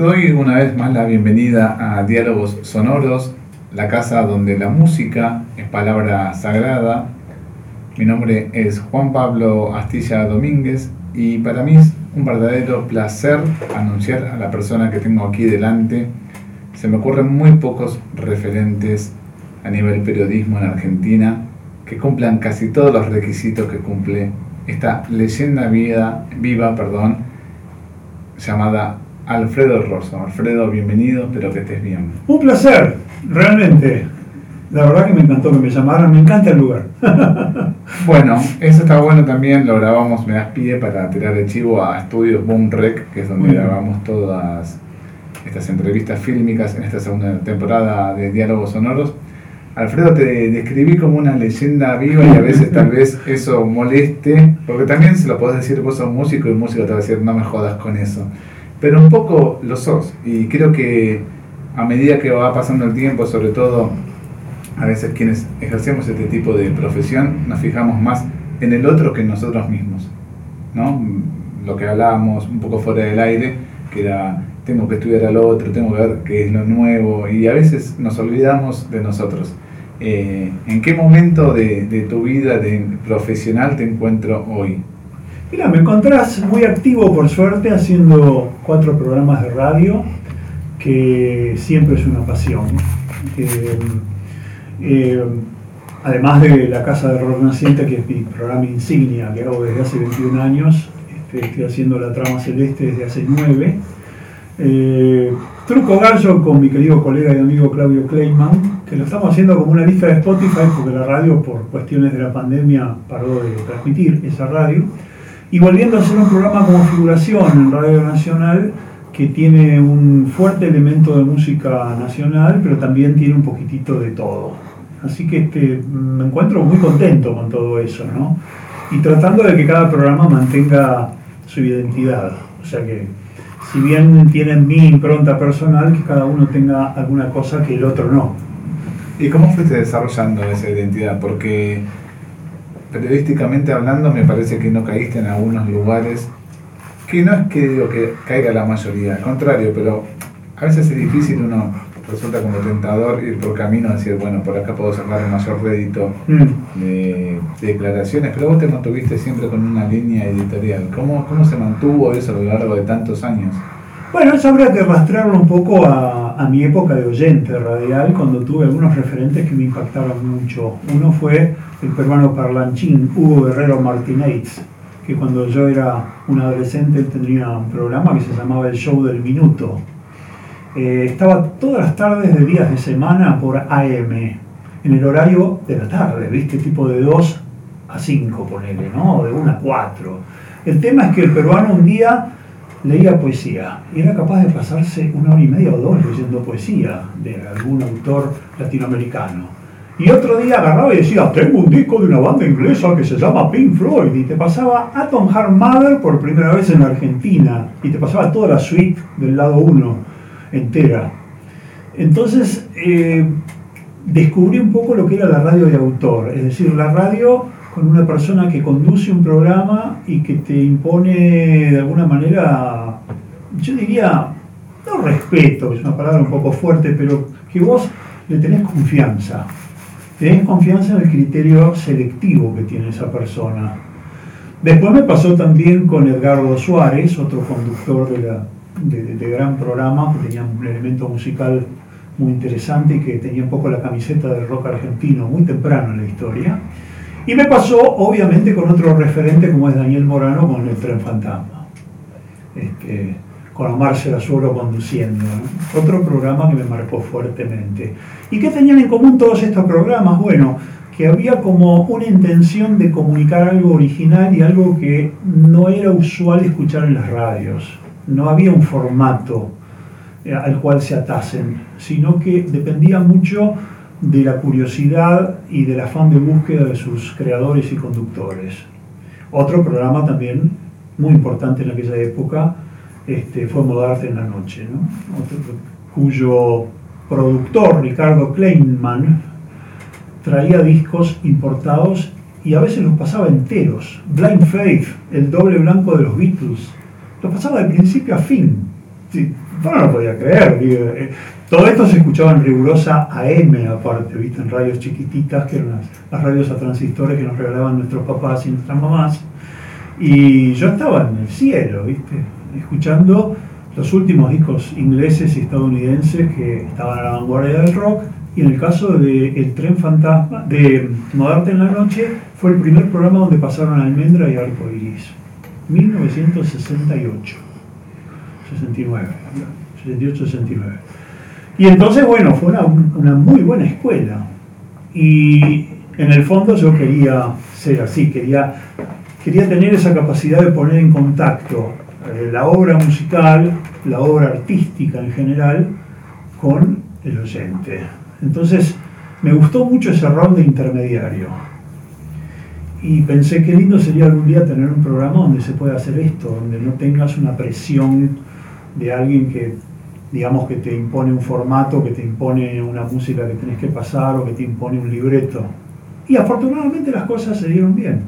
Doy una vez más la bienvenida a Diálogos Sonoros, la casa donde la música es palabra sagrada. Mi nombre es Juan Pablo Astilla Domínguez y para mí es un verdadero placer anunciar a la persona que tengo aquí delante. Se me ocurren muy pocos referentes a nivel periodismo en Argentina que cumplan casi todos los requisitos que cumple esta leyenda vida, viva perdón, llamada Alfredo Rosso. Alfredo, bienvenido, espero que estés bien. Un placer, realmente. La verdad que me encantó que me llamaran, me encanta el lugar. bueno, eso está bueno también, lo grabamos, me das pie para tirar el chivo a Estudios Boom Rec, que es donde grabamos todas estas entrevistas fílmicas en esta segunda temporada de Diálogos Sonoros. Alfredo, te describí como una leyenda viva y a veces tal vez eso moleste, porque también se lo podés decir, vos sos músico y músico te va a decir, no me jodas con eso pero un poco lo sos. Y creo que a medida que va pasando el tiempo, sobre todo a veces quienes ejercemos este tipo de profesión, nos fijamos más en el otro que en nosotros mismos. ¿no? Lo que hablábamos un poco fuera del aire, que era tengo que estudiar al otro, tengo que ver qué es lo nuevo, y a veces nos olvidamos de nosotros. Eh, ¿En qué momento de, de tu vida de profesional te encuentro hoy? Mira, me encontrás muy activo por suerte haciendo cuatro programas de radio, que siempre es una pasión. Eh, además de La Casa de Naciente, que es mi programa insignia que hago desde hace 21 años, este, estoy haciendo La Trama Celeste desde hace 9. Eh, Truco Gallo con mi querido colega y amigo Claudio Kleiman, que lo estamos haciendo como una lista de Spotify, porque la radio, por cuestiones de la pandemia, paró de transmitir esa radio y volviendo a hacer un programa como figuración en Radio Nacional que tiene un fuerte elemento de música nacional, pero también tiene un poquitito de todo. Así que este, me encuentro muy contento con todo eso, ¿no? Y tratando de que cada programa mantenga su identidad. O sea que, si bien tienen mi impronta personal, que cada uno tenga alguna cosa que el otro no. ¿Y cómo fuiste desarrollando esa identidad? Porque periodísticamente hablando, me parece que no caíste en algunos lugares, que no es que digo que caiga la mayoría, al contrario, pero a veces es difícil, uno resulta como tentador ir por camino a decir, bueno, por acá puedo sacar un mayor rédito mm. de, declaraciones, pero vos te mantuviste siempre con una línea editorial. ¿Cómo, ¿Cómo se mantuvo eso a lo largo de tantos años? Bueno, eso habría que rastrearlo un poco a, a, mi época de oyente radial, cuando tuve algunos referentes que me impactaron mucho. Uno fue el peruano parlanchín Hugo Guerrero Martínez, que cuando yo era un adolescente tenía un programa que se llamaba El Show del Minuto. Eh, estaba todas las tardes de días de semana por AM, en el horario de la tarde, ¿viste? Tipo de 2 a 5, ponele, ¿no? De 1 a 4. El tema es que el peruano un día leía poesía y era capaz de pasarse una hora y media o dos leyendo poesía de algún autor latinoamericano. Y otro día agarraba y decía, tengo un disco de una banda inglesa que se llama Pink Floyd. Y te pasaba Atom Heart Mother por primera vez en Argentina. Y te pasaba toda la suite del lado 1 entera. Entonces eh, descubrí un poco lo que era la radio de autor. Es decir, la radio con una persona que conduce un programa y que te impone de alguna manera, yo diría, no respeto, es una palabra un poco fuerte, pero que vos le tenés confianza tenés confianza en el criterio selectivo que tiene esa persona. Después me pasó también con Edgardo Suárez, otro conductor de, de, gran programa, que tenía un elemento musical muy interesante y que tenía un poco la camiseta del rock argentino muy temprano en la historia. Y me pasó, obviamente, con otro referente como es Daniel Morano con el Tren Fantasma. Este, con Omar Serazuelo conduciendo. Otro programa que me marcó fuertemente. ¿Y qué tenían en común todos estos programas? Bueno, que había como una intención de comunicar algo original y algo que no era usual escuchar en las radios. No había un formato eh, al cual se atasen, sino que dependía mucho de la curiosidad y del afán de búsqueda de sus creadores y conductores. Otro programa también muy importante en aquella época este, fue Modarte en la Noche, cuyo productor, Ricardo Kleinman, traía discos importados y a veces los pasaba enteros. Blind Faith, el doble blanco de los Beatles, los pasaba de principio a fin. No lo podía creer. Eh, todo esto se escuchaba en rigurosa AM, aparte, ¿viste? en radios chiquititas, que eran las, radios a transistores que nos regalaban nuestros papás y nuestras mamás. Y yo estaba en el cielo, ¿viste? escuchando los últimos discos ingleses y estadounidenses que estaban a la vanguardia del rock. Y en el caso de El Tren Fantasma, de Modarte en la Noche, fue el primer programa donde pasaron Almendra y Arco Iris. 1968. 69. 68, 69. Y entonces, bueno, fue una, muy buena escuela. Y en el fondo yo quería ser así, quería, quería tener esa capacidad de poner en contacto eh, la obra musical, la obra artística en general, con el oyente. Entonces, me gustó mucho ese rol de intermediario. Y pensé qué lindo sería algún día tener un programa donde se pueda hacer esto, donde no tengas una presión de alguien que, digamos, que te impone un formato, que te impone una música que tenés que pasar o que te impone un libreto. Y afortunadamente las cosas se dieron bien.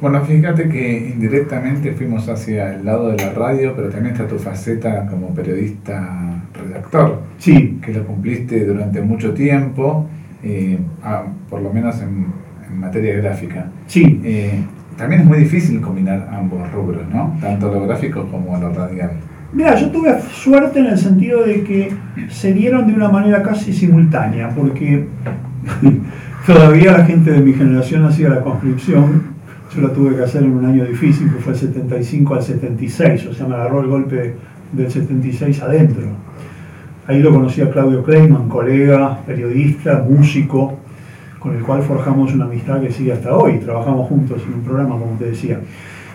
Bueno, fíjate que indirectamente fuimos hacia el lado de la radio, pero también está tu faceta como periodista redactor. Sí. Que lo cumpliste durante mucho tiempo, eh, por lo menos en, materia gráfica. Sí. Eh, también es muy difícil combinar ambos rubros, ¿no? Tanto lo gráfico como lo radial. Mira, yo tuve suerte en el sentido de que se dieron de una manera casi simultánea, porque todavía la gente de mi generación hacía la conscripción yo la tuve que hacer en un año difícil, que fue el 75 al 76, o sea, me agarró el golpe del 76 adentro. Ahí lo conocí a Claudio Kleiman, colega, periodista, músico, con el cual forjamos una amistad que sigue hasta hoy. Trabajamos juntos en un programa, como te decía.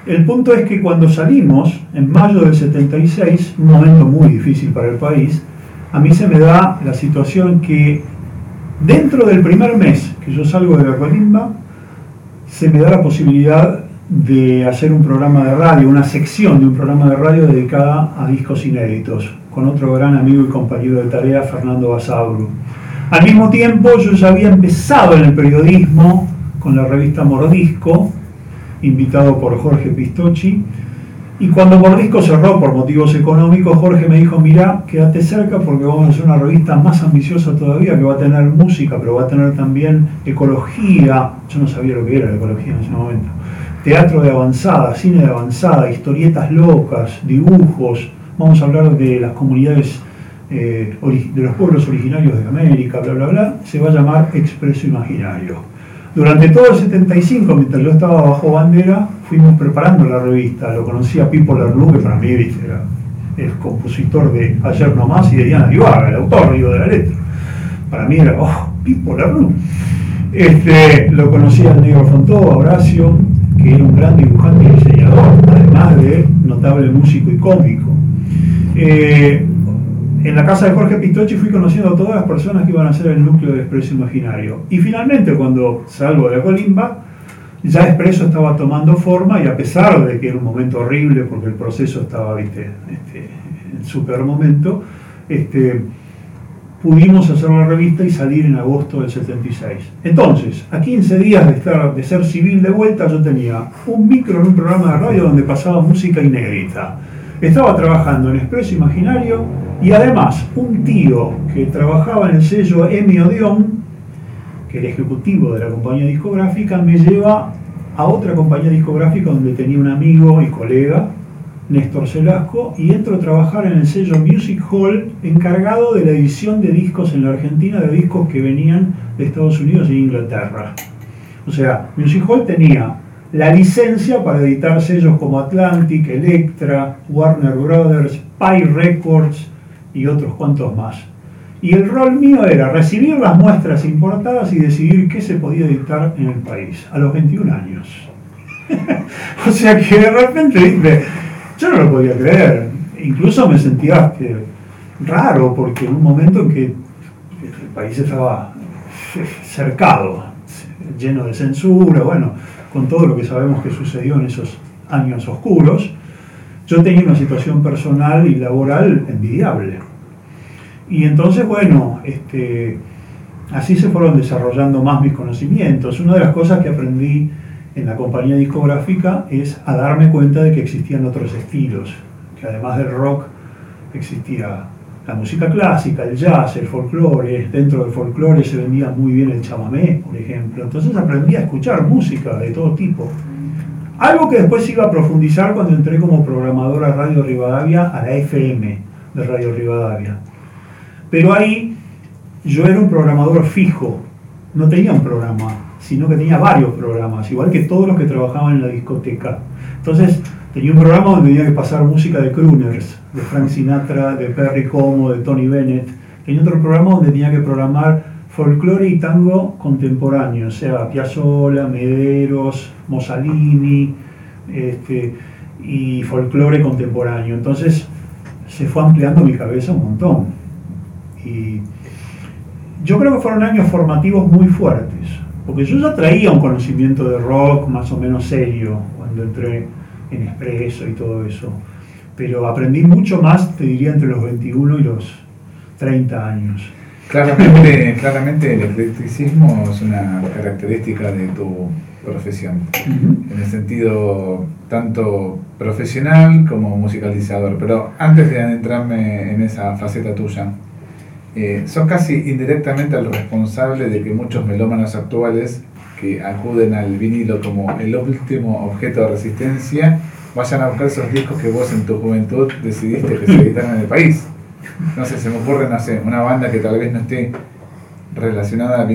El punto es que cuando salimos, en mayo del 76, un momento muy difícil para el país, a mí se me da la situación que dentro del primer mes que yo salgo de la colimba, se me da la posibilidad de hacer un programa de radio, una sección de un programa de radio dedicada a discos inéditos, con otro gran amigo y compañero de tarea, Fernando Basauro. Al mismo tiempo, yo ya había empezado en el periodismo con la revista Mordisco, invitado por Jorge Pistocchi, y cuando Mordisco cerró por motivos económicos, Jorge me dijo, mira, quédate cerca porque vamos a hacer una revista más ambiciosa todavía, que va a tener música, pero va a tener también ecología. Yo no sabía lo que era la ecología en ese momento. Teatro de avanzada, cine de avanzada, historietas locas, dibujos. Vamos a hablar de las comunidades, eh, de los pueblos originarios de América, bla, bla, bla. Se va a llamar Expreso Imaginario. Durante todo el 75, mientras yo estaba bajo bandera, fuimos preparando la revista. Lo conocía Pipo Lerlú, que para mí era el compositor de Ayer No Más y de Diana Ibarra, el autor digo, de la letra. Para mí era, oh, Pipo Lerlú. Este, lo conocía el negro Fontó, Horacio, que era un gran dibujante y diseñador, además de notable músico y cómico. Eh, en la casa de Jorge Pitochi fui conociendo a todas las personas que iban a ser el núcleo de Expreso Imaginario. Y finalmente, cuando salgo de la colimba, ya Expreso estaba tomando forma y a pesar de que era un momento horrible porque el proceso estaba ¿viste? Este, en super momento, este, pudimos hacer la revista y salir en agosto del 76. Entonces, a 15 días de, estar, de ser civil de vuelta, yo tenía un micro en un programa de radio donde pasaba música inédita. Estaba trabajando en Expreso Imaginario y además, un tío que trabajaba en el sello Emi Odeon, que era ejecutivo de la compañía discográfica, me lleva a otra compañía discográfica donde tenía un amigo y colega, Néstor Celasco, y entro a trabajar en el sello Music Hall, encargado de la edición de discos en la Argentina, de discos que venían de Estados Unidos e Inglaterra. O sea, Music Hall tenía la licencia para editar sellos como Atlantic, Electra, Warner Brothers, Pi Records, y otros cuantos más. Y el rol mío era recibir las muestras importadas y decidir qué se podía editar en el país, a los 21 años. o sea que de repente yo no lo podía creer. Incluso me sentía raro, porque en un momento en que el país estaba cercado, lleno de censura, bueno, con todo lo que sabemos que sucedió en esos años oscuros, yo tenía una situación personal y laboral envidiable. Y entonces, bueno, este, así se fueron desarrollando más mis conocimientos. Una de las cosas que aprendí en la compañía discográfica es a darme cuenta de que existían otros estilos, que además del rock existía la música clásica, el jazz, el folclore. Dentro del folclore se vendía muy bien el chamamé, por ejemplo. Entonces aprendí a escuchar música de todo tipo. Algo que después iba a profundizar cuando entré como programador a Radio Rivadavia, a la FM de Radio Rivadavia. Pero ahí yo era un programador fijo, no tenía un programa, sino que tenía varios programas, igual que todos los que trabajaban en la discoteca. Entonces tenía un programa donde tenía que pasar música de crooners, de Frank Sinatra, de Perry Como, de Tony Bennett. Tenía otro programa donde tenía que programar folclore y tango contemporáneo, o sea, Piazzolla, Mederos, Mussolini, este, y folclore contemporáneo. Entonces se fue ampliando mi cabeza un montón. Y yo creo que fueron años formativos muy fuertes, porque yo ya traía un conocimiento de rock más o menos serio cuando entré en Expreso y todo eso. Pero aprendí mucho más, te diría, entre los 21 y los 30 años. Claramente, claramente el eclecticismo es una característica de tu profesión, en el sentido tanto profesional como musicalizador. Pero antes de adentrarme en esa faceta tuya, eh, sos casi indirectamente el responsable de que muchos melómanos actuales que acuden al vinilo como el último objeto de resistencia vayan a buscar esos discos que vos en tu juventud decidiste que se editaran en el país. No sé, se me ocurre, no sé, una banda que tal vez no esté relacionada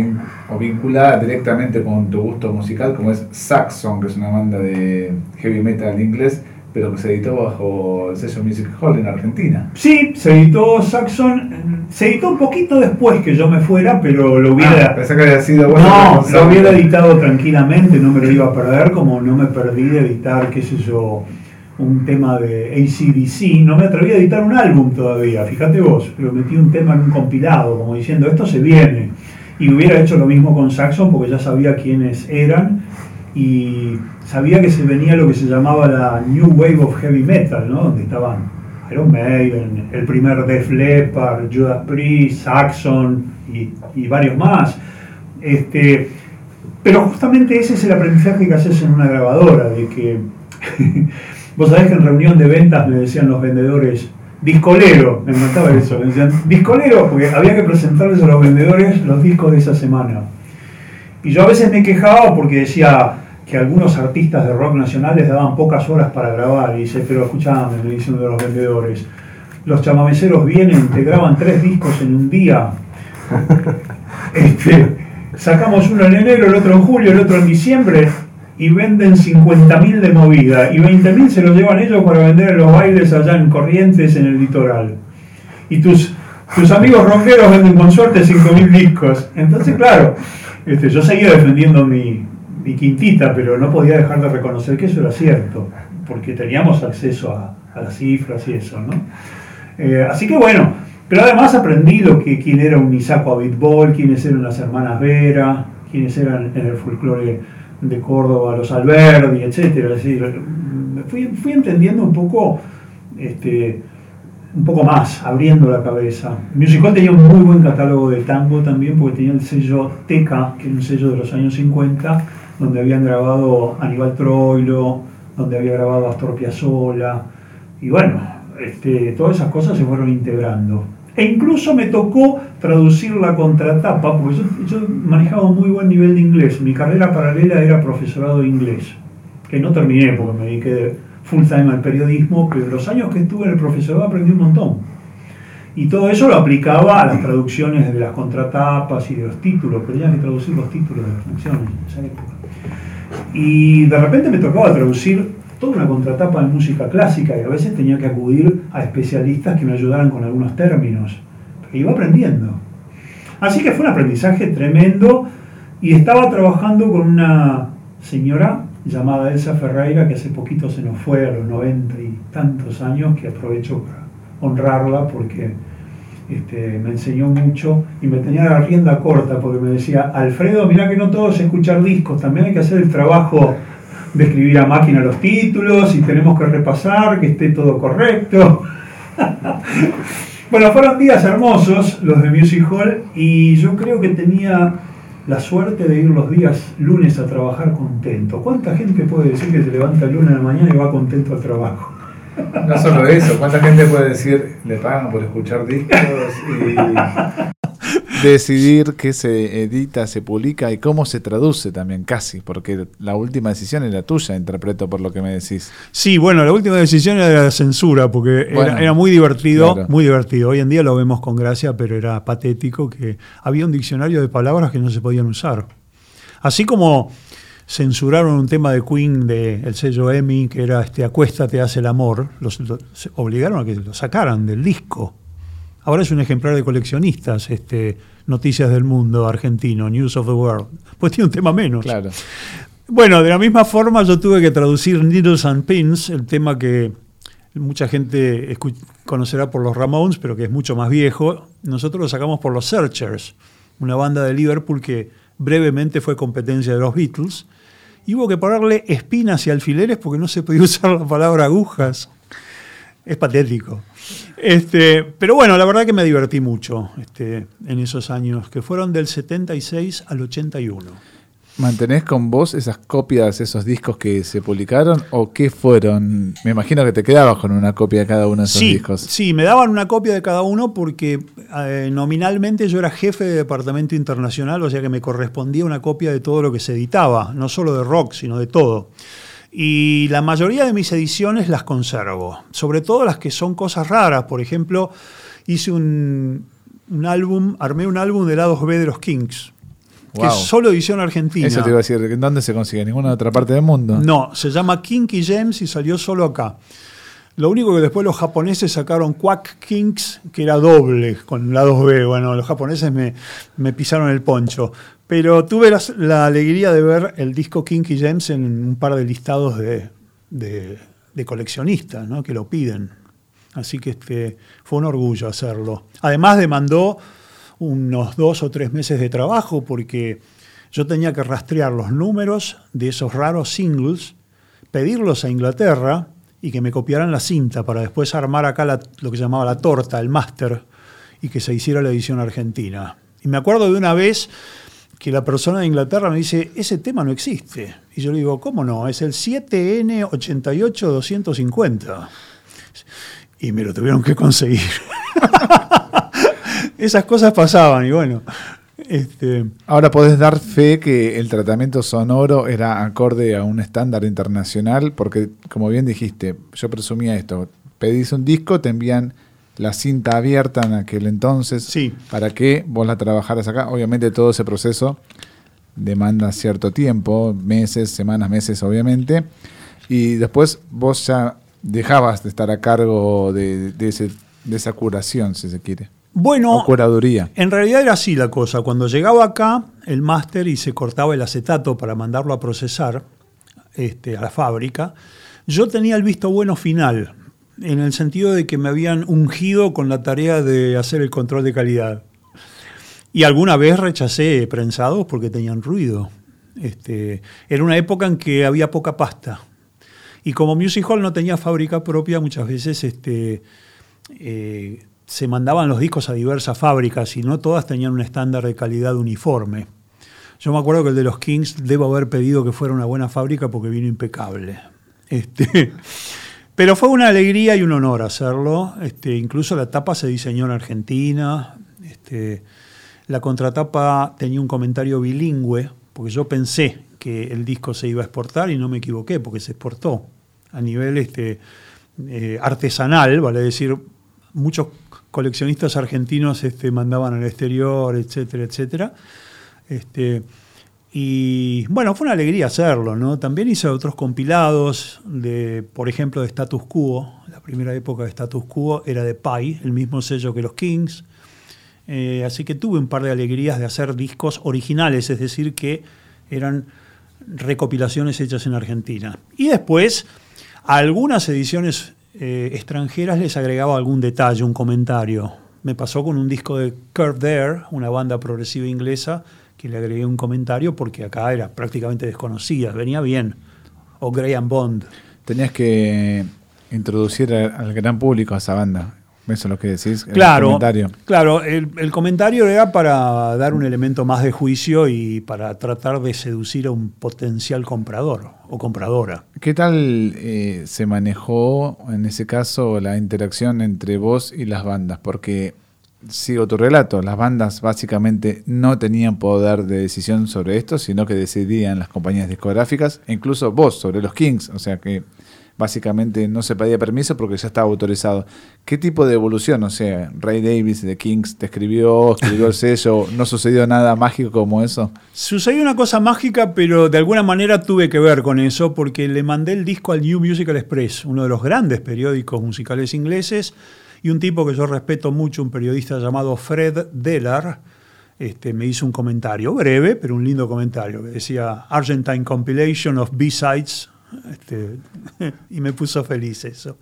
o vinculada directamente con tu gusto musical, como es Saxon, que es una banda de heavy metal inglés, pero que se editó bajo el sello Music Hall en Argentina. Sí, se editó Saxon, se editó un poquito después que yo me fuera, pero lo hubiera... Ah, pensé que había sido No, lo hubiera editado tranquilamente, no me lo iba a perder, como no me perdí de editar, qué sé yo, un tema de ACDC, no me atreví a editar un álbum todavía, fíjate vos, pero metí un tema en un compilado, como diciendo, esto se viene. Y hubiera hecho lo mismo con Saxon porque ya sabía quiénes eran y sabía que se venía lo que se llamaba la New Wave of Heavy Metal, ¿no? donde estaban Iron Maiden, el primer Def Leppard, Judas Priest, Saxon y, y varios más. Este, pero justamente ese es el aprendizaje que haces en una grabadora, de que vos sabés que en reunión de ventas me decían los vendedores, discolero, me encantaba eso, me decían, discolero, porque había que presentarles a los vendedores los discos de esa semana. Y yo a veces me quejaba porque decía que algunos artistas de rock nacional les daban pocas horas para grabar. Y dice, pero escuchame, me dicen de los vendedores, los chamameceros vienen, te graban tres discos en un día. Este, sacamos uno en enero, el otro en julio, el otro en diciembre y venden 50.000 de movida y 20.000 se los llevan ellos para vender en los bailes allá en Corrientes, en el litoral. Y tus, tus amigos rockeros venden con suerte 5.000 discos. Entonces, claro, este, yo seguía defendiendo mi, mi, quintita, pero no podía dejar de reconocer que eso era cierto, porque teníamos acceso a, las cifras y eso, ¿no? Eh, así que bueno, pero además aprendí lo que, quién era un Isaco Abitbol, quiénes eran las hermanas Vera, quiénes eran en el folclore de Córdoba, los Alberdi, etc. fui, fui entendiendo un poco este, un poco más, abriendo la cabeza. Music Hall tenía un muy buen catálogo de tango también, porque tenía el sello Teca, que es un sello de los años 50, donde habían grabado Aníbal Troilo, donde había grabado Astor Piazzolla, y bueno, este, todas esas cosas se fueron integrando. E incluso me tocó traducir la contratapa, porque yo, manejaba un muy buen nivel de inglés. Mi carrera paralela era profesorado de inglés, que no terminé porque me dediqué full time al periodismo, pero los años que estuve en el profesorado aprendí un montón. Y todo eso lo aplicaba a las traducciones de las contratapas y de los títulos, pero que traducir los títulos de las canciones en esa época. Y de repente me tocaba traducir toda una contratapa de música clásica y a veces tenía que acudir a especialistas que me ayudaran con algunos términos. E iba aprendiendo. Así que fue un aprendizaje tremendo y estaba trabajando con una señora llamada Elsa Ferreira, que hace poquito se nos fue a los noventa y tantos años, que aprovecho para honrarla porque este, me enseñó mucho y me tenía la rienda corta porque me decía, Alfredo, mira que no todo es escuchar discos, también hay que hacer el trabajo de escribir a máquina los títulos y tenemos que repasar, que esté todo correcto. bueno, fueron días hermosos los de Music Hall y yo creo que tenía la suerte de ir los días lunes a trabajar contento. ¿Cuánta gente puede decir que se levanta el lunes de la mañana y va contento al trabajo? No solo eso, ¿cuánta gente puede decir le pagan por escuchar discos y decidir qué se edita, se publica y cómo se traduce también casi? Porque la última decisión es la tuya, interpreto por lo que me decís. Sí, bueno, la última decisión era de la censura, porque era, muy divertido, muy divertido. Hoy en día lo vemos con gracia, pero era patético que había un diccionario de palabras que no se podían usar. Así como censuraron un tema de Queen del sello Emmy que era este Acuéstate, hace el amor, los, obligaron a que lo sacaran del disco. Ahora es un ejemplar de coleccionistas, este, Noticias del Mundo argentino, News of the World. Pues tiene un tema menos. Claro. Bueno, de la misma forma yo tuve que traducir Needles and Pins, el tema que mucha gente conocerá por los Ramones, pero que es mucho más viejo. Nosotros lo sacamos por los Searchers, una banda de Liverpool que brevemente fue competencia de los Beatles y hubo que ponerle espinas y alfileres porque no se podía usar la palabra agujas. Es patético. Este, pero bueno, la verdad que me divertí mucho este, en esos años, que fueron del 76 al 81. ¿Mantenés con vos esas copias, esos discos que se publicaron o qué fueron? Me imagino que te quedabas con una copia de cada uno de esos discos. Sí, me daban una copia de cada uno porque eh, nominalmente yo era jefe de departamento internacional, o sea que me correspondía una copia de todo lo que se editaba, no solo de rock, sino de todo. Y la mayoría de mis ediciones las conservo, sobre todo las que son cosas raras. Por ejemplo, hice un, un álbum, armé un álbum de lados B de los Kings que es solo edición argentina. Eso te iba a decir, ¿en dónde se consigue? ¿En ninguna otra parte del mundo? No, se llama Kinky Gems y salió solo acá. Lo único que después los japoneses sacaron Quack Kinks, que era doble, con lados B. Bueno, los japoneses me, pisaron el poncho. Pero tuve la, alegría de ver el disco Kinky Gems en un par de listados de, de, coleccionistas ¿no? que lo piden. Así que este, fue un orgullo hacerlo. Además demandó unos dos o tres meses de trabajo porque yo tenía que rastrear los números de esos raros singles, pedirlos a Inglaterra y que me copiaran la cinta para después armar acá lo que llamaba la torta, el máster, y que se hiciera la edición argentina. Y me acuerdo de una vez que la persona de Inglaterra me dice, ese tema no existe. Y yo le digo, ¿cómo no? Es el 7N88250. Y me lo tuvieron que conseguir. esas cosas pasaban y bueno. Este... Ahora podés dar fe que el tratamiento sonoro era acorde a un estándar internacional, porque como bien dijiste, yo presumía esto, pedís un disco, te envían la cinta abierta en aquel entonces sí. para que vos la trabajaras acá. Obviamente todo ese proceso demanda cierto tiempo, meses, semanas, meses obviamente, y después vos ya dejabas de estar a cargo de, ese, de esa curación, si se quiere. Bueno, curaduría. en realidad era así la cosa. Cuando llegaba acá el máster y se cortaba el acetato para mandarlo a procesar este, a la fábrica, yo tenía el visto bueno final, en el sentido de que me habían ungido con la tarea de hacer el control de calidad. Y alguna vez rechacé prensados porque tenían ruido. Este, era una época en que había poca pasta. Y como Music Hall no tenía fábrica propia, muchas veces este, eh, se mandaban los discos a diversas fábricas y no todas tenían un estándar de calidad uniforme. Yo me acuerdo que el de los Kings debo haber pedido que fuera una buena fábrica porque vino impecable. Este, pero fue una alegría y un honor hacerlo. Este, incluso la tapa se diseñó en Argentina. Este, la contratapa tenía un comentario bilingüe, porque yo pensé que el disco se iba a exportar y no me equivoqué, porque se exportó a nivel este, eh, artesanal, vale decir, muchos coleccionistas argentinos este, mandaban al exterior, etcétera, etcétera. Este, y bueno, fue una alegría hacerlo, ¿no? También hice otros compilados, de, por ejemplo, de Status Quo. La primera época de Status Quo era de Pi, el mismo sello que los Kings. Eh, así que tuve un par de alegrías de hacer discos originales, es decir, que eran recopilaciones hechas en Argentina. Y después, algunas ediciones eh, extranjeras les agregaba algún detalle, un comentario. Me pasó con un disco de Curve There, una banda progresiva inglesa, que le agregué un comentario porque acá era prácticamente desconocida, venía bien. O Graham Bond. Tenías que introducir al gran público a esa banda. Eso es lo que decís. Claro, el comentario. claro el, comentario era para dar un elemento más de juicio y para tratar de seducir a un potencial comprador o compradora. ¿Qué tal eh, se manejó en ese caso la interacción entre vos y las bandas? Porque sigo tu relato, las bandas básicamente no tenían poder de decisión sobre esto, sino que decidían las compañías discográficas, incluso vos sobre los Kings, o sea que básicamente no se pedía permiso porque ya estaba autorizado. ¿Qué tipo de evolución? O sea, Ray Davis de Kings te escribió, escribió el sello, ¿no sucedió nada mágico como eso? Sucedió una cosa mágica, pero de alguna manera tuve que ver con eso porque le mandé el disco al New Musical Express, uno de los grandes periódicos musicales ingleses, y un tipo que yo respeto mucho, un periodista llamado Fred Dellar, este, me hizo un comentario breve, pero un lindo comentario, que decía Argentine Compilation of B-Sides este, y me puso feliz eso.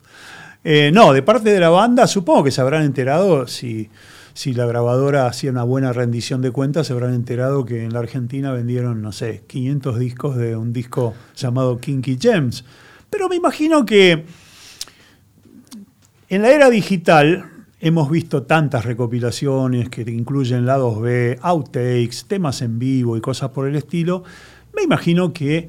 Eh, no, de parte de la banda, supongo que se habrán enterado, si, si la grabadora hacía una buena rendición de cuentas, se habrán enterado que en la Argentina vendieron, no sé, 500 discos de un disco llamado Kinky Gems. Pero me imagino que en la era digital hemos visto tantas recopilaciones que incluyen lados B, outtakes, temas en vivo y cosas por el estilo. Me imagino que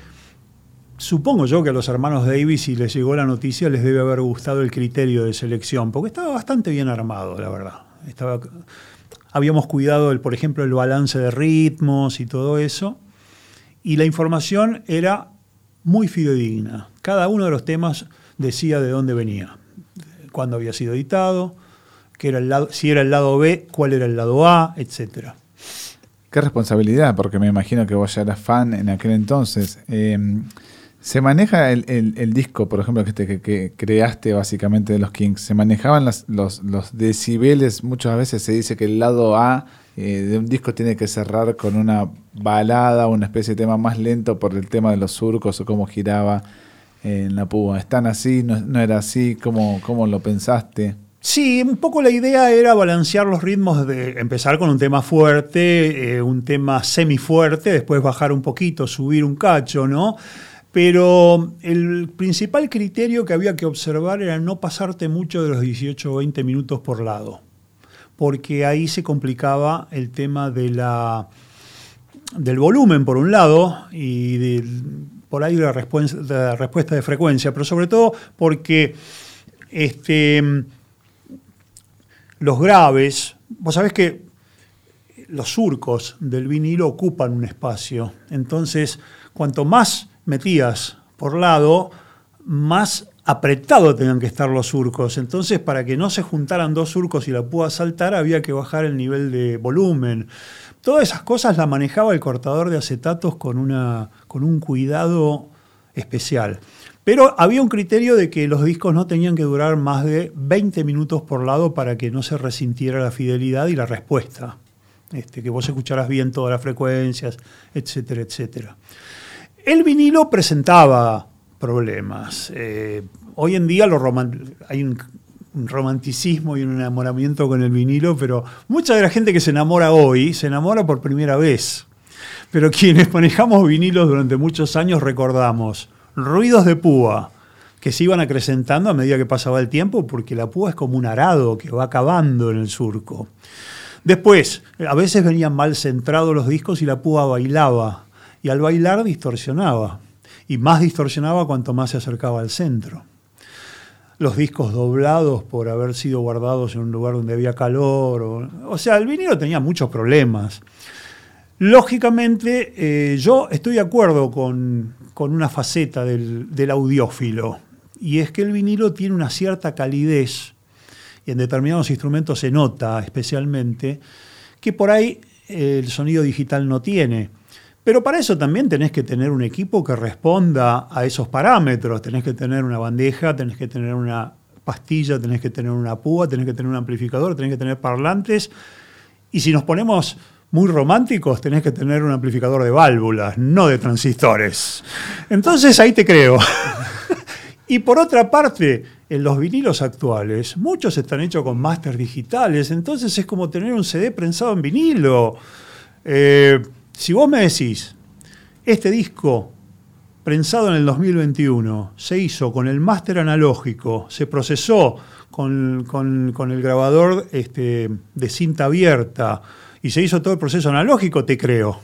Supongo yo que a los hermanos Davis, si les llegó la noticia, les debe haber gustado el criterio de selección, porque estaba bastante bien armado, la verdad. Estaba, habíamos cuidado, el, por ejemplo, el balance de ritmos y todo eso, y la información era muy fidedigna. Cada uno de los temas decía de dónde venía, cuándo había sido editado, era el lado, si era el lado B, cuál era el lado A, etcétera. Qué responsabilidad, porque me imagino que vos ya eras fan en aquel entonces. Eh, ¿Se maneja el, disco, por ejemplo, que, que, creaste básicamente de los Kings? ¿Se manejaban los, los, decibeles? Muchas veces se dice que el lado A eh, de un disco tiene que cerrar con una balada, una especie de tema más lento por el tema de los surcos o cómo giraba en la púa. ¿Están así? ¿No, era así? ¿Cómo, ¿Cómo lo pensaste? Sí, un poco la idea era balancear los ritmos de empezar con un tema fuerte, eh, un tema semifuerte, después bajar un poquito, subir un cacho, ¿no? Pero el principal criterio que había que observar era no pasarte mucho de los 18 o 20 minutos por lado, porque ahí se complicaba el tema de la, del volumen por un lado y por ahí la respuesta, la respuesta de frecuencia, pero sobre todo porque este, los graves, vos sabés que los surcos del vinilo ocupan un espacio, entonces cuanto más metías por lado, más apretado tenían que estar los surcos. Entonces, para que no se juntaran dos surcos y la pueda saltar, había que bajar el nivel de volumen. Todas esas cosas las manejaba el cortador de acetatos con, una, con un cuidado especial. Pero había un criterio de que los discos no tenían que durar más de 20 minutos por lado para que no se resintiera la fidelidad y la respuesta. Este, que vos escucharas bien todas las frecuencias, etcétera, etcétera. El vinilo presentaba problemas. Eh, hoy en día hay un, romanticismo y un enamoramiento con el vinilo, pero mucha de la gente que se enamora hoy se enamora por primera vez. Pero quienes manejamos vinilos durante muchos años recordamos ruidos de púa que se iban acrecentando a medida que pasaba el tiempo, porque la púa es como un arado que va acabando en el surco. Después, a veces venían mal centrados los discos y la púa bailaba y al bailar distorsionaba, y más distorsionaba cuanto más se acercaba al centro. Los discos doblados por haber sido guardados en un lugar donde había calor, o, sea, el vinilo tenía muchos problemas. Lógicamente, eh, yo estoy de acuerdo con, una faceta del, del audiófilo, y es que el vinilo tiene una cierta calidez, y en determinados instrumentos se nota especialmente, que por ahí el sonido digital no tiene. Pero para eso también tenés que tener un equipo que responda a esos parámetros. Tenés que tener una bandeja, tenés que tener una pastilla, tenés que tener una púa, tenés que tener un amplificador, tenés que tener parlantes. Y si nos ponemos muy románticos, tenés que tener un amplificador de válvulas, no de transistores. Entonces ahí te creo. y por otra parte, en los vinilos actuales, muchos están hechos con máster digitales, entonces es como tener un CD prensado en vinilo. Eh, si vos me decís, este disco prensado en el 2021, se hizo con el máster analógico, se procesó con, el grabador este, de cinta abierta y se hizo todo el proceso analógico, te creo.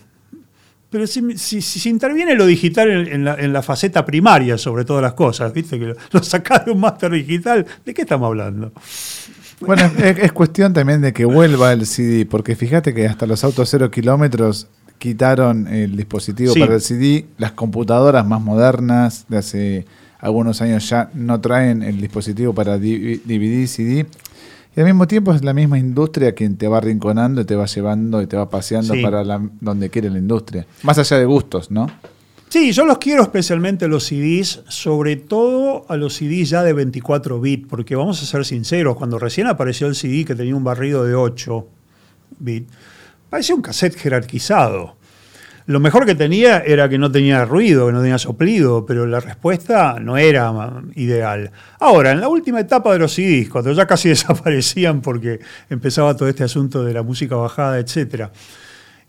Pero si, si, interviene lo digital en, la, faceta primaria sobre todas las cosas, ¿viste? Que lo, lo sacás de un máster digital, ¿de qué estamos hablando? Bueno, es, cuestión también de que vuelva el CD, porque fíjate que hasta los autos cero kilómetros quitaron el dispositivo para el CD, las computadoras más modernas de hace algunos años ya no traen el dispositivo para DVD, CD. Y al mismo tiempo es la misma industria quien te va rinconando y te va llevando y te va paseando para donde quiere la industria. Más allá de gustos, ¿no? Sí, yo los quiero especialmente los CDs, sobre todo a los CDs ya de 24 bits, porque vamos a ser sinceros, cuando recién apareció el CD que tenía un barrido de 8 bits, Parecía un cassette jerarquizado. Lo mejor que tenía era que no tenía ruido, que no tenía soplido, pero la respuesta no era ideal. Ahora, en la última etapa de los CDs, cuando ya casi desaparecían porque empezaba todo este asunto de la música bajada, etc.,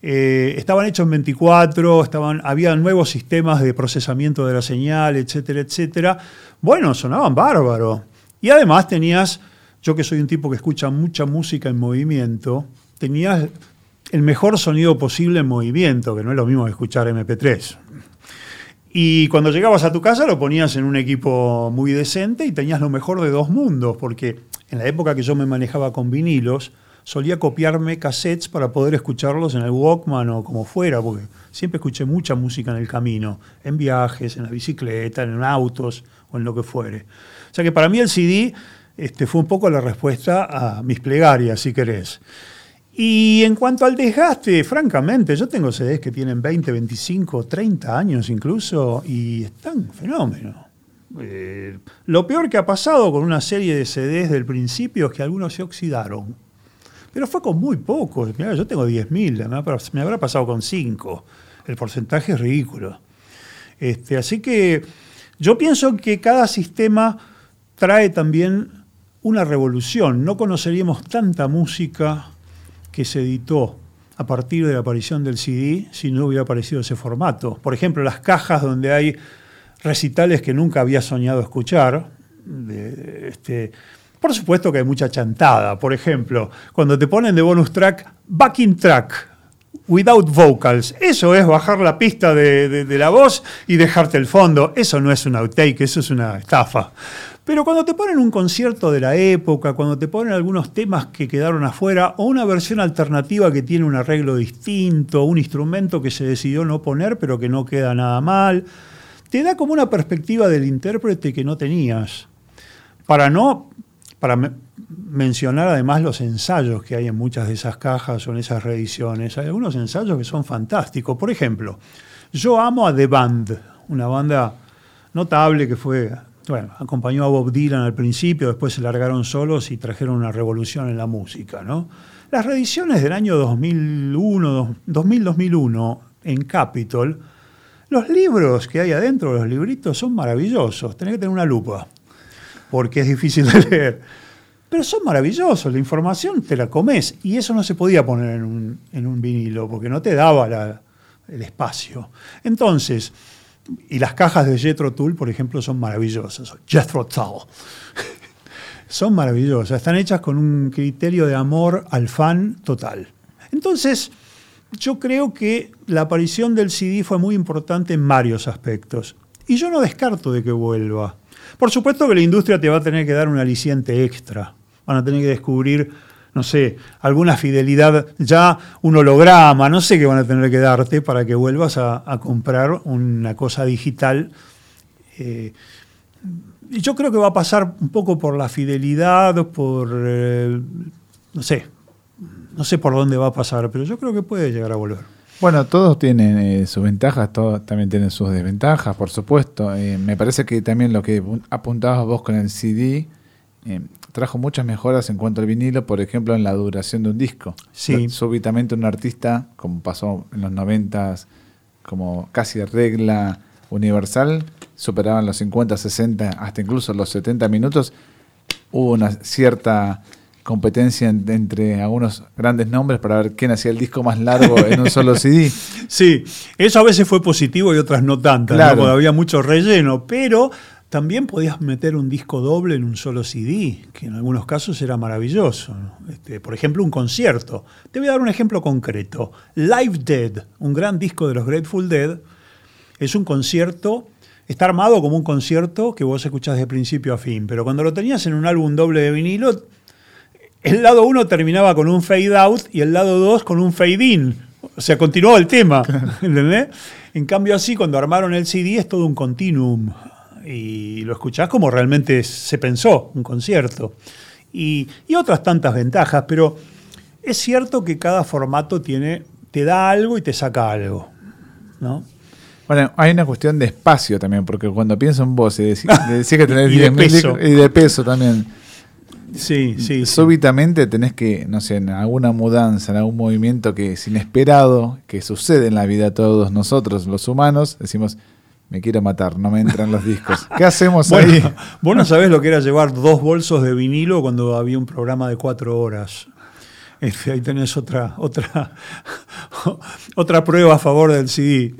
eh, estaban hechos en 24, estaban, había nuevos sistemas de procesamiento de la señal, etcétera, etcétera. Bueno, sonaban bárbaro. Y además tenías, yo que soy un tipo que escucha mucha música en movimiento, tenías el mejor sonido posible en movimiento, que no es lo mismo que escuchar MP3. Y cuando llegabas a tu casa lo ponías en un equipo muy decente y tenías lo mejor de dos mundos, porque en la época que yo me manejaba con vinilos, solía copiarme cassettes para poder escucharlos en el Walkman o como fuera, porque siempre escuché mucha música en el camino, en viajes, en la bicicleta, en autos o en lo que fuere. O sea que para mí el CD este, fue un poco la respuesta a mis plegarias, si querés. Y en cuanto al desgaste, francamente, yo tengo CDs que tienen 20, 25, 30 años incluso y están fenómenos. Eh, lo peor que ha pasado con una serie de CDs del principio es que algunos se oxidaron. Pero fue con muy pocos. yo tengo 10.000, me habrá pasado con 5. El porcentaje es ridículo. Este, así que yo pienso que cada sistema trae también una revolución. No conoceríamos tanta música que se editó a partir de la aparición del CD si no hubiera aparecido ese formato. Por ejemplo, las cajas donde hay recitales que nunca había soñado escuchar. este, por supuesto que hay mucha chantada. Por ejemplo, cuando te ponen de bonus track, backing track, without vocals. Eso es bajar la pista de, de, la voz y dejarte el fondo. Eso no es un outtake, eso es una estafa. Pero cuando te ponen un concierto de la época, cuando te ponen algunos temas que quedaron afuera, o una versión alternativa que tiene un arreglo distinto, un instrumento que se decidió no poner pero que no queda nada mal, te da como una perspectiva del intérprete que no tenías. Para no, para mencionar además los ensayos que hay en muchas de esas cajas o en esas reediciones, hay algunos ensayos que son fantásticos. Por ejemplo, yo amo a The Band, una banda notable que fue bueno, acompañó a Bob Dylan al principio, después se largaron solos y trajeron una revolución en la música. ¿no? Las reediciones del año 2001, 2000-2001 en Capitol, los libros que hay adentro, los libritos, son maravillosos. Tenés que tener una lupa, porque es difícil de leer. Pero son maravillosos, la información te la comes. Y eso no se podía poner en un, vinilo, porque no te daba el espacio. Entonces, y las cajas de Jethro Tull, por ejemplo, son maravillosas. Jethro Tull. son maravillosas. Están hechas con un criterio de amor al fan total. Entonces, yo creo que la aparición del CD fue muy importante en varios aspectos. Y yo no descarto de que vuelva. Por supuesto que la industria te va a tener que dar un aliciente extra. Van a tener que descubrir no sé, alguna fidelidad, ya un holograma, no sé qué van a tener que darte para que vuelvas a, comprar una cosa digital. Eh, y yo creo que va a pasar un poco por la fidelidad, por, eh, no sé, no sé por dónde va a pasar, pero yo creo que puede llegar a volver. Bueno, todos tienen eh, sus ventajas, todos también tienen sus desventajas, por supuesto. me parece que también lo que apuntabas vos con el CD, trajo muchas mejoras en cuanto al vinilo, por ejemplo, en la duración de un disco. Sí. Súbitamente un artista, como pasó en los noventas, como casi regla universal, superaban los 50, 60, hasta incluso los 70 minutos, hubo una cierta competencia entre algunos grandes nombres para ver quién hacía el disco más largo en un solo CD. Sí, eso a veces fue positivo y otras no tantas, porque había mucho relleno, pero también podías meter un disco doble en un solo CD, que en algunos casos era maravilloso. Este, por ejemplo, un concierto. Te voy a dar un ejemplo concreto. Live Dead, un gran disco de los Grateful Dead, es un concierto, está armado como un concierto que vos escuchás de principio a fin, pero cuando lo tenías en un álbum doble de vinilo, el lado 1 terminaba con un fade out y el lado 2 con un fade in. O sea, continuaba el tema. ¿Entendés? En cambio, así, cuando armaron el CD es todo un continuum y lo escuchás como realmente se pensó, un concierto. Y, otras tantas ventajas, pero es cierto que cada formato tiene, te da algo y te saca algo. ¿no? Bueno, hay una cuestión de espacio también, porque cuando pienso en vos y decís, que tenés 10 peso. y de peso también. Sí, sí. Súbitamente tenés que, no sé, en alguna mudanza, en algún movimiento que es inesperado, que sucede en la vida de todos nosotros, los humanos, decimos, me quiero matar, no me entran los discos. ¿Qué hacemos ahí? Vos no sabés lo que era llevar dos bolsos de vinilo cuando había un programa de cuatro horas. Este, ahí tenés otra, otra, otra prueba a favor del CD.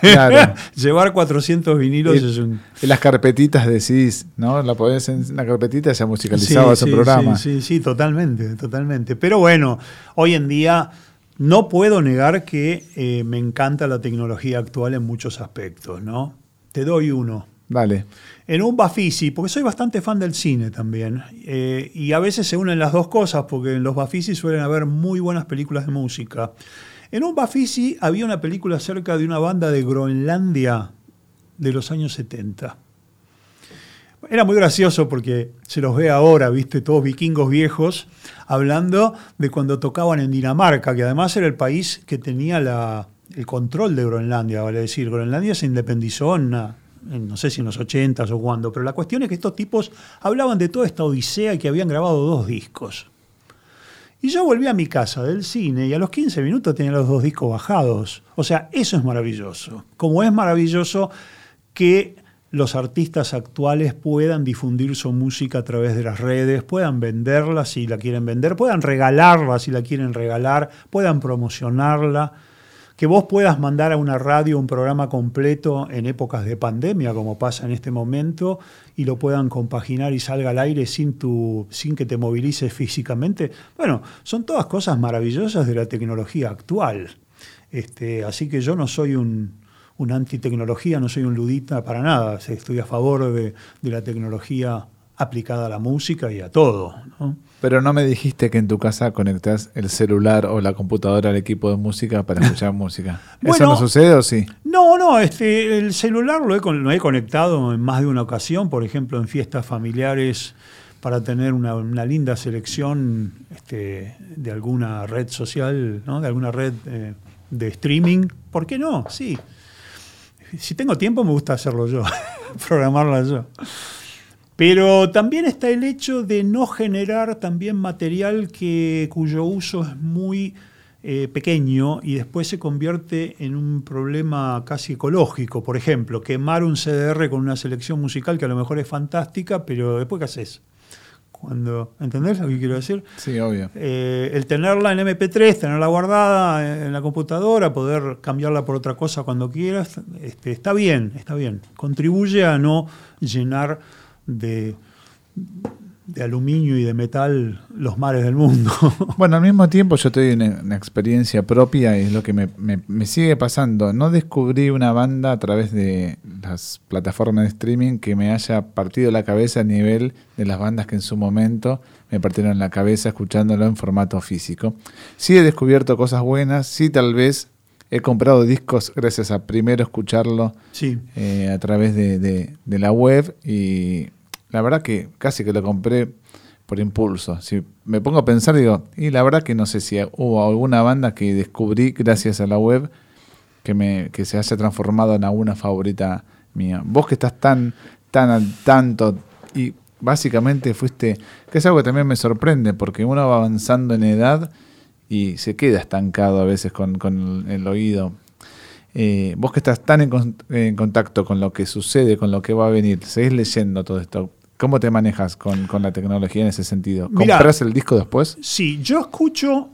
Claro. Llevar 400 vinilos es un... las carpetitas de CDs, ¿no? La podés en la carpetita se musicalizaba ese programa. Sí, sí, sí, totalmente, totalmente. Pero bueno, hoy en día no puedo negar que eh, me encanta la tecnología actual en muchos aspectos, ¿no? Te doy uno. Vale. En un Bafisi, porque soy bastante fan del cine también, eh, y a veces se unen las dos cosas, porque en los Bafisi suelen haber muy buenas películas de música. En un Bafisi había una película acerca de una banda de Groenlandia de los años 70. Era muy gracioso porque se los ve ahora, viste, todos vikingos viejos, hablando de cuando tocaban en Dinamarca, que además era el país que tenía la, el control de Groenlandia, vale decir. Groenlandia se independizó en, no sé si en los 80 o cuándo, pero la cuestión es que estos tipos hablaban de toda esta odisea y que habían grabado dos discos. Y yo volví a mi casa del cine y a los 15 minutos tenía los dos discos bajados. O sea, eso es maravilloso. Como es maravilloso que los artistas actuales puedan difundir su música a través de las redes, puedan venderla si la quieren vender, puedan regalarla si la quieren regalar, puedan promocionarla, que vos puedas mandar a una radio un programa completo en épocas de pandemia, como pasa en este momento, y lo puedan compaginar y salga al aire sin, tu, sin que te movilices físicamente. Bueno, son todas cosas maravillosas de la tecnología actual. Este, así que yo no soy un, una antitecnología, no soy un ludita para nada, estoy a favor de, la tecnología aplicada a la música y a todo. Pero no me dijiste que en tu casa conectas el celular o la computadora al equipo de música para escuchar música. ¿Eso no sucede o sí? No, no, este, el celular lo he, lo he conectado en más de una ocasión, por ejemplo en fiestas familiares para tener una, linda selección este, de alguna red social, ¿no? de alguna red eh, de streaming. ¿Por qué no? Sí si tengo tiempo me gusta hacerlo yo, programarlo yo. Pero también está el hecho de no generar también material que, cuyo uso es muy eh, pequeño y después se convierte en un problema casi ecológico. Por ejemplo, quemar un CDR con una selección musical que a lo mejor es fantástica, pero después ¿qué haces? Cuando, ¿Entendés lo que quiero decir? Sí, obvio. Eh, el tenerla en MP3, tenerla guardada en la computadora, poder cambiarla por otra cosa cuando quieras, este, está bien, está bien. Contribuye a no llenar de de aluminio y de metal los mares del mundo. Bueno, al mismo tiempo yo tengo una, una experiencia propia y es lo que me, me, sigue pasando. No descubrí una banda a través de las plataformas de streaming que me haya partido la cabeza a nivel de las bandas que en su momento me partieron la cabeza escuchándolo en formato físico. Sí he descubierto cosas buenas, sí tal vez he comprado discos gracias a primero escucharlo sí. Eh, a través de, de la web y la verdad que casi que lo compré por impulso. Si me pongo a pensar, digo, y la verdad que no sé si hubo alguna banda que descubrí gracias a la web que, me, que se haya transformado en alguna favorita mía. Vos que estás tan, tan al tanto y básicamente fuiste, que es algo que también me sorprende, porque uno va avanzando en edad y se queda estancado a veces con, el oído. Eh, vos que estás tan en, contacto con lo que sucede, con lo que va a venir, seguís leyendo todo esto. ¿Cómo te manejas con, la tecnología en ese sentido? ¿Compras el disco después? Sí, yo escucho,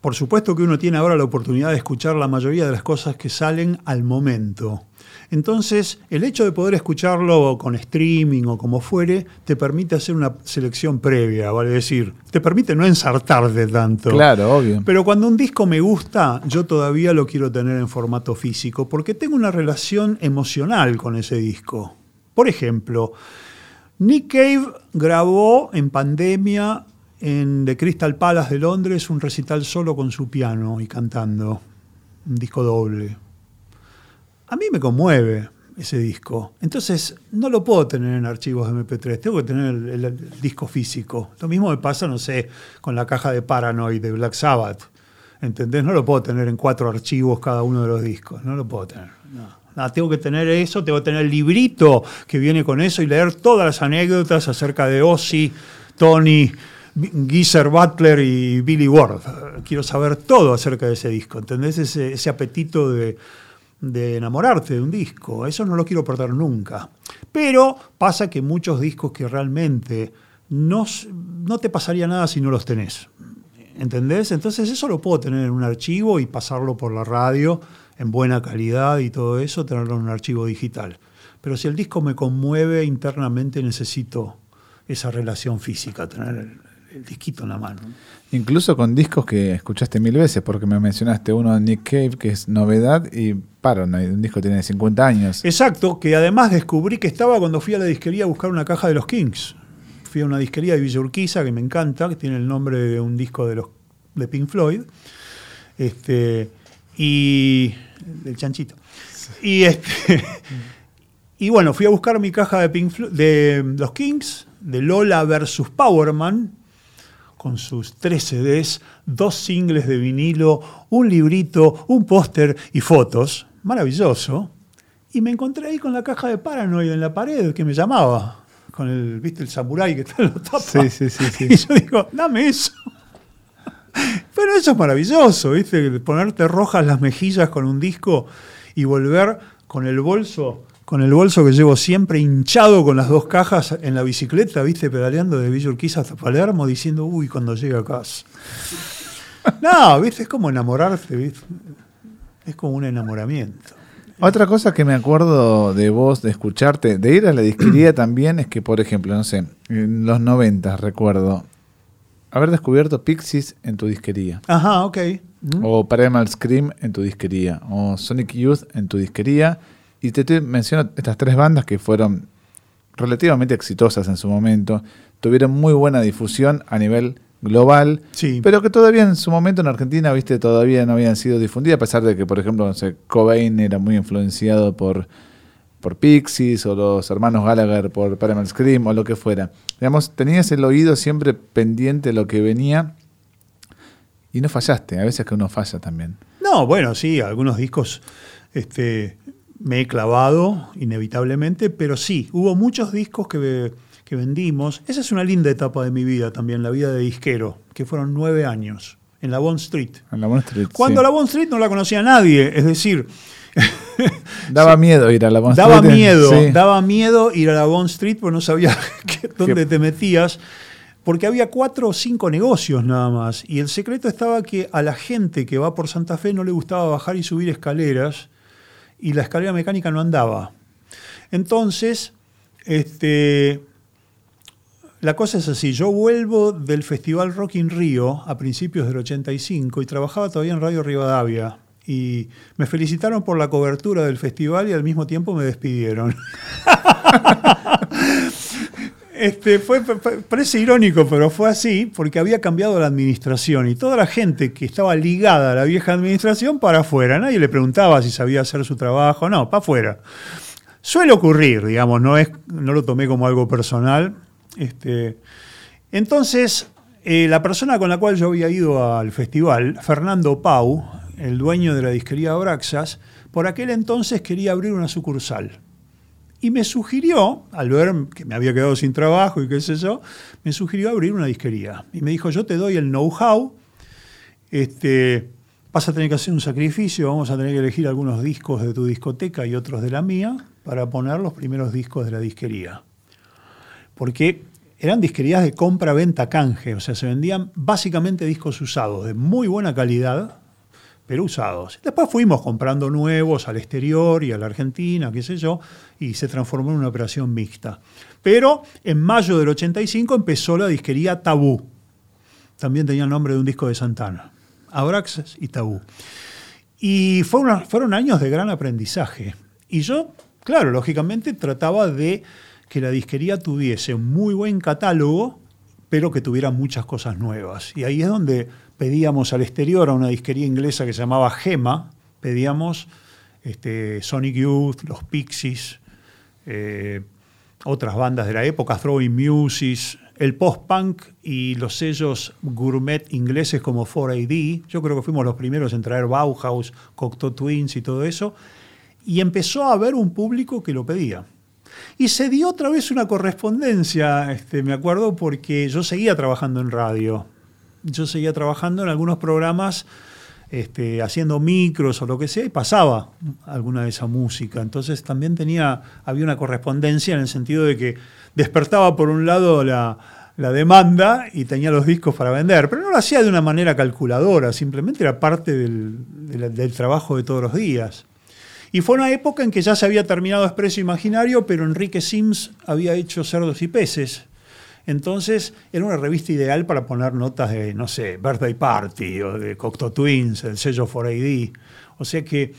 por supuesto que uno tiene ahora la oportunidad de escuchar la mayoría de las cosas que salen al momento. Entonces, el hecho de poder escucharlo con streaming o como fuere, te permite hacer una selección previa, vale decir, te permite no ensartar de tanto. Claro, obvio. Pero cuando un disco me gusta, yo todavía lo quiero tener en formato físico, porque tengo una relación emocional con ese disco. Por ejemplo, Nick Cave grabó en pandemia en The Crystal Palace de Londres un recital solo con su piano y cantando, un disco doble a mí me conmueve ese disco. Entonces, no lo puedo tener en archivos de MP3, tengo que tener el, disco físico. Lo mismo me pasa, no sé, con la caja de Paranoid de Black Sabbath. ¿Entendés? No lo puedo tener en cuatro archivos cada uno de los discos. No lo puedo tener. Tengo que tener eso, tengo que tener el librito que viene con eso y leer todas las anécdotas acerca de Ozzy, Tony, Geezer Butler y Billy Ward. Quiero saber todo acerca de ese disco. ¿Entendés? ese apetito de enamorarte de un disco. Eso no lo quiero perder nunca. Pero pasa que muchos discos que realmente no, no te pasaría nada si no los tenés. ¿Entendés? Entonces eso lo puedo tener en un archivo y pasarlo por la radio en buena calidad y todo eso, tenerlo en un archivo digital. Pero si el disco me conmueve internamente, necesito esa relación física, tener el disquito en la mano. Incluso con discos que escuchaste mil veces, porque me mencionaste uno de Nick Cave, que es novedad, y paro, un disco tiene 50 años. Exacto, que además descubrí que estaba cuando fui a la disquería a buscar una caja de los Kings. Fui a una disquería de Villa Urquiza, que me encanta, que tiene el nombre de un disco de los de Pink Floyd. Este, y. del chanchito. Y este. Y bueno, fui a buscar mi caja de, Pink de los Kings, de Lola versus Powerman, con sus tres CDs, dos singles de vinilo, un librito, un póster y fotos. Maravilloso. Y me encontré ahí con la caja de Paranoid en la pared que me llamaba. Con el, ¿viste? El samurái que está en los tapas. Sí, sí, sí, sí. Y yo digo, dame eso. Pero eso es maravilloso, ¿viste? Ponerte rojas las mejillas con un disco y volver con el bolso con el bolso que llevo siempre hinchado con las dos cajas en la bicicleta, viste, pedaleando de Villa Urquiza hasta Palermo, diciendo, uy, cuando llegue a casa. No, viste, es como enamorarte, viste. Es como un enamoramiento. Otra cosa que me acuerdo de vos, de escucharte, de ir a la disquería también, es que, por ejemplo, no sé, en los 90 recuerdo haber descubierto Pixies en tu disquería. Ajá, ok. O Primal Scream en tu disquería. O Sonic Youth en tu disquería y te, menciono estas tres bandas que fueron relativamente exitosas en su momento, tuvieron muy buena difusión a nivel global, pero que todavía en su momento en Argentina, viste, todavía no habían sido difundidas, a pesar de que, por ejemplo, no sé, Cobain era muy influenciado por, por Pixies o los hermanos Gallagher por Paramount Scream o lo que fuera. Digamos, tenías el oído siempre pendiente de lo que venía y no fallaste, a veces que uno falla también. No, bueno, sí, algunos discos este, me he clavado inevitablemente, pero sí, hubo muchos discos que, vendimos. Esa es una linda etapa de mi vida también, la vida de disquero, que fueron nueve años, en la Bond Street. En la Bond Street. Cuando la Bond Street no la conocía nadie, es decir... daba miedo ir a la Bond Street. Daba miedo, daba miedo ir a la Bond Street porque no sabía dónde te metías porque había cuatro o cinco negocios nada más. Y el secreto estaba que a la gente que va por Santa Fe no le gustaba bajar y subir escaleras y la escalera mecánica no andaba. Entonces, este, la cosa es así, yo vuelvo del Festival Rock in Río a principios del 85 y trabajaba todavía en Radio Rivadavia y me felicitaron por la cobertura del festival y al mismo tiempo me despidieron. Este, fue, parece irónico, pero fue así porque había cambiado la administración y toda la gente que estaba ligada a la vieja administración para afuera. Nadie le preguntaba si sabía hacer su trabajo, no, para afuera. Suele ocurrir, digamos, no, es, no lo tomé como algo personal. Este, entonces, eh, la persona con la cual yo había ido al festival, Fernando Pau, el dueño de la disquería Braxas, por aquel entonces quería abrir una sucursal. Y me sugirió, al ver que me había quedado sin trabajo y qué sé yo, me sugirió abrir una disquería. Y me dijo, yo te doy el know-how, este, vas a tener que hacer un sacrificio, vamos a tener que elegir algunos discos de tu discoteca y otros de la mía para poner los primeros discos de la disquería. porque eran disquerías de compra-venta canje, o sea, se vendían básicamente discos usados de muy buena calidad, pero usados. Después fuimos comprando nuevos al exterior y a la Argentina, qué sé yo, y se transformó en una operación mixta. Pero en mayo del 85 empezó la disquería Tabú. También tenía el nombre de un disco de Santana. Abraxas y Tabú. Y fueron años de gran aprendizaje. Y yo, claro, lógicamente trataba de que la disquería tuviese un muy buen catálogo, pero que tuviera muchas cosas nuevas. Y ahí es donde pedíamos al exterior a una disquería inglesa que se llamaba Gema, pedíamos este, Sonic Youth, los Pixies, eh, otras bandas de la época, Throwing Music, el post-punk y los sellos gourmet ingleses como 4AD. Yo creo que fuimos los primeros en traer Bauhaus, Cocteau Twins y todo eso. Y empezó a haber un público que lo pedía. Y se dio otra vez una correspondencia, este, me acuerdo, porque yo seguía trabajando en radio yo seguía trabajando en algunos programas este, haciendo micros o lo que sea y pasaba alguna de esa música. Entonces también tenía, había una correspondencia en el sentido de que despertaba por un lado la, demanda y tenía los discos para vender, pero no lo hacía de una manera calculadora, simplemente era parte del, del trabajo de todos los días. Y fue una época en que ya se había terminado Expreso Imaginario, pero Enrique Sims había hecho Cerdos y Peces, entonces era una revista ideal para poner notas de, no sé, Birthday Party o de Cocteau Twins, el sello 4AD. O sea que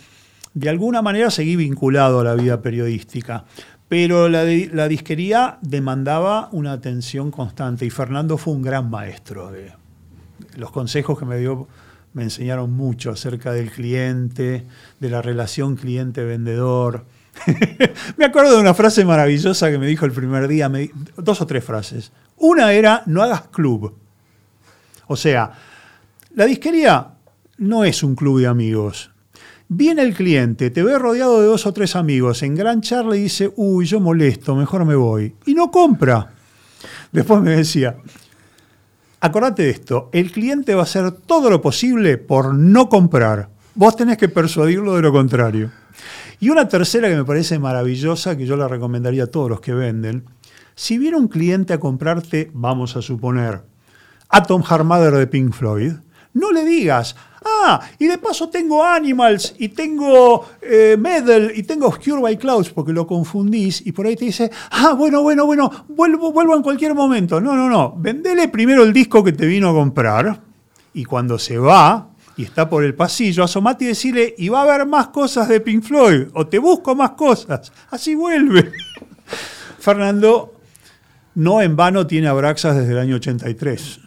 de alguna manera seguí vinculado a la vida periodística. Pero la, la disquería demandaba una atención constante y Fernando fue un gran maestro. De, los consejos que me dio me enseñaron mucho acerca del cliente, de la relación cliente-vendedor me acuerdo de una frase maravillosa que me dijo el primer día, dos o tres frases. Una era, no hagas club. O sea, la disquería no es un club de amigos. Viene el cliente, te ve rodeado de dos o tres amigos, en gran charla y dice, uy, yo molesto, mejor me voy. Y no compra. Después me decía, acordate de esto, el cliente va a hacer todo lo posible por no comprar. Vos tenés que persuadirlo de lo contrario. Y una tercera que me parece maravillosa, que yo la recomendaría a todos los que venden, si viene un cliente a comprarte, vamos a suponer, Atom Heart Mother de Pink Floyd, no le digas, ah, y de paso tengo Animals, y tengo eh, Medal, y tengo Obscure by Clouds, porque lo confundís, y por ahí te dice, ah, bueno, bueno, bueno, vuelvo, vuelvo en cualquier momento. No, no, no, vendele primero el disco que te vino a comprar, y cuando se va, y está por el pasillo, asomate y decirle, y va a haber más cosas de Pink Floyd, o te busco más cosas. Así vuelve. Fernando, no en vano tiene Abraxas desde el año 83.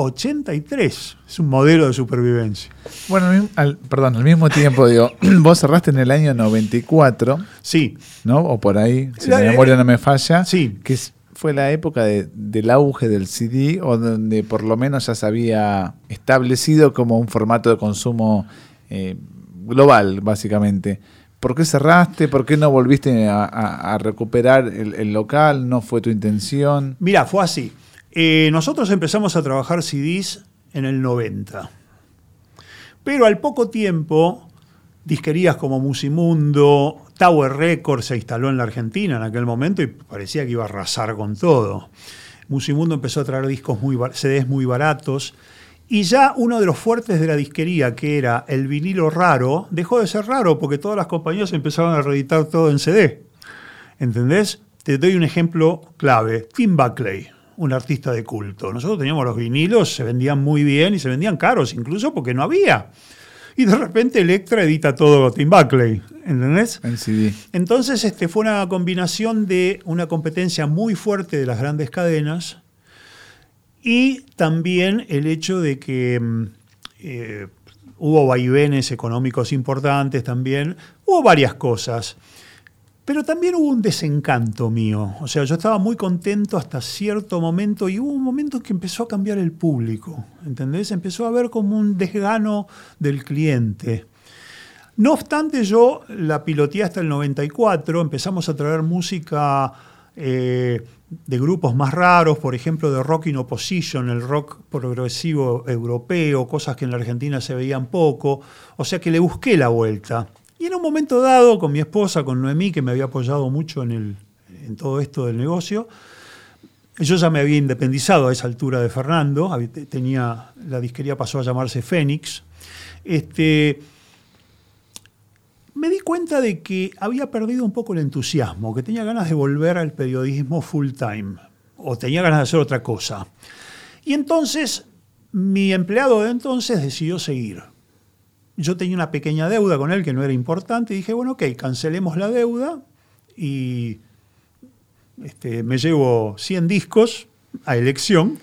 83. Es un modelo de supervivencia. Bueno, perdón, al mismo tiempo, digo, vos cerraste en el año 94. Sí. ¿No? O por ahí, si la, memoria no me falla. Sí. Que es fue la época del auge del CD, o donde por lo menos ya se había establecido como un formato de consumo eh, global, básicamente. ¿Por qué cerraste? ¿Por qué no volviste a, recuperar el, local? ¿No fue tu intención? Mira, fue así. Eh, nosotros empezamos a trabajar CDs en el 90. Pero al poco tiempo, disquerías como Musimundo, Tower Records se instaló en la Argentina en aquel momento y parecía que iba a arrasar con todo. Musimundo empezó a traer discos muy, CDs muy baratos y ya uno de los fuertes de la disquería, que era el vinilo raro, dejó de ser raro porque todas las compañías empezaron a reeditar todo en CD. ¿Entendés? Te doy un ejemplo clave. Tim Buckley, un artista de culto. Nosotros teníamos los vinilos, se vendían muy bien y se vendían caros incluso porque no había y de repente Electra edita todo Tim Buckley, ¿entendés? En CD. Entonces este, fue una combinación de una competencia muy fuerte de las grandes cadenas y también el hecho de que mm, eh, hubo vaivenes económicos importantes también, hubo varias cosas. Pero también hubo un desencanto mío. O sea, yo estaba muy contento hasta cierto momento y hubo un momento que empezó a cambiar el público. ¿Entendés? Empezó a haber como un desgano del cliente. No obstante, yo la piloteé hasta el 94, empezamos a traer música eh, de grupos más raros, por ejemplo, de rock in opposition, el rock progresivo europeo, cosas que en la Argentina se veían poco. O sea que le busqué la vuelta. Y en un momento dado, con mi esposa, con Noemí, que me había apoyado mucho en, todo esto del negocio, yo ya me había independizado a esa altura de Fernando, tenía, la disquería pasó a llamarse Fénix. Este, me di cuenta de que había perdido un poco el entusiasmo, que tenía ganas de volver al periodismo full time, o tenía ganas de hacer otra cosa. Y entonces mi empleado de entonces decidió seguir. Yo tenía una pequeña deuda con él que no era importante y dije, bueno, ok, cancelemos la deuda y este, me llevo 100 discos a elección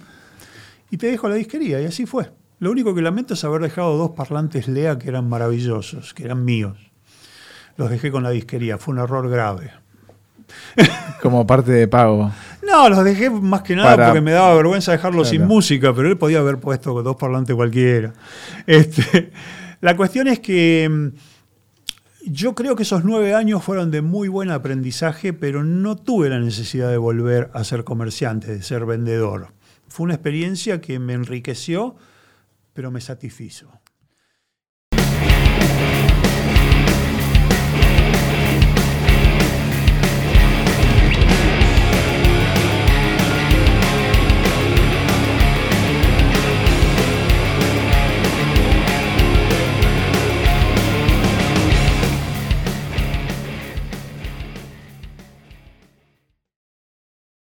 y te dejo la disquería. Y así fue. Lo único que lamento es haber dejado dos parlantes Lea que eran maravillosos, que eran míos. Los dejé con la disquería, fue un error grave. Como parte de pago. No, los dejé más que nada porque me daba vergüenza dejarlos sin música, pero él podía haber puesto dos parlantes cualquiera. Este, la cuestión es que mm, yo creo que esos nueve años fueron de muy buen aprendizaje, pero no tuve la necesidad de volver a ser comerciante, de ser vendedor. Fue una experiencia que me enriqueció, pero me satisfizo.